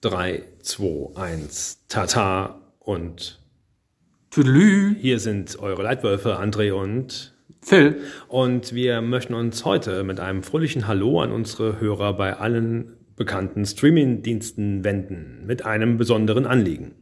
3, 2, 1, Tata und Tüdelü. hier sind eure Leitwölfe André und Phil. und wir möchten uns heute mit einem fröhlichen Hallo an unsere Hörer bei allen bekannten Streaming-Diensten wenden, mit einem besonderen Anliegen.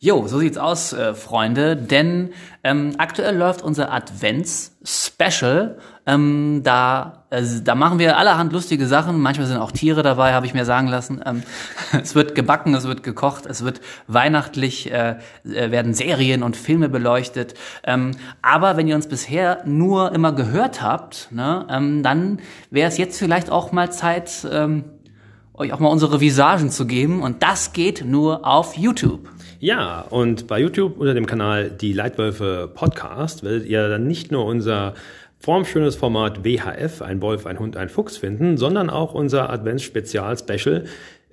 Jo, so sieht's aus, äh, Freunde, denn ähm, aktuell läuft unser Advents-Special. Ähm, da, äh, da machen wir allerhand lustige Sachen. Manchmal sind auch Tiere dabei, habe ich mir sagen lassen. Ähm, es wird gebacken, es wird gekocht, es wird weihnachtlich, äh, äh, werden Serien und Filme beleuchtet. Ähm, aber wenn ihr uns bisher nur immer gehört habt, ne, ähm, dann wäre es jetzt vielleicht auch mal Zeit, ähm, euch auch mal unsere Visagen zu geben. Und das geht nur auf YouTube. Ja, und bei YouTube unter dem Kanal Die Leitwölfe Podcast werdet ihr dann nicht nur unser formschönes Format WHF, ein Wolf, ein Hund, ein Fuchs finden, sondern auch unser Advents-Spezial-Special,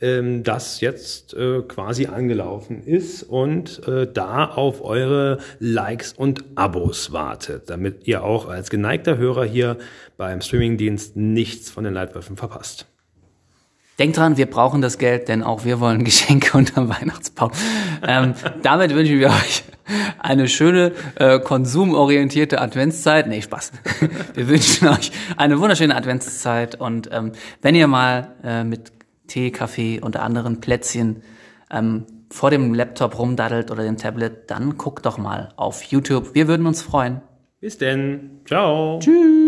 ähm, das jetzt äh, quasi angelaufen ist und äh, da auf eure Likes und Abos wartet, damit ihr auch als geneigter Hörer hier beim Streamingdienst nichts von den Leitwölfen verpasst. Denkt dran, wir brauchen das Geld, denn auch wir wollen Geschenke unter Weihnachtsbaum. Ähm, damit wünschen wir euch eine schöne, äh, konsumorientierte Adventszeit. Nee, Spaß. Wir wünschen euch eine wunderschöne Adventszeit und ähm, wenn ihr mal äh, mit Tee, Kaffee und anderen Plätzchen ähm, vor dem Laptop rumdaddelt oder dem Tablet, dann guckt doch mal auf YouTube. Wir würden uns freuen. Bis denn. Ciao. Tschüss.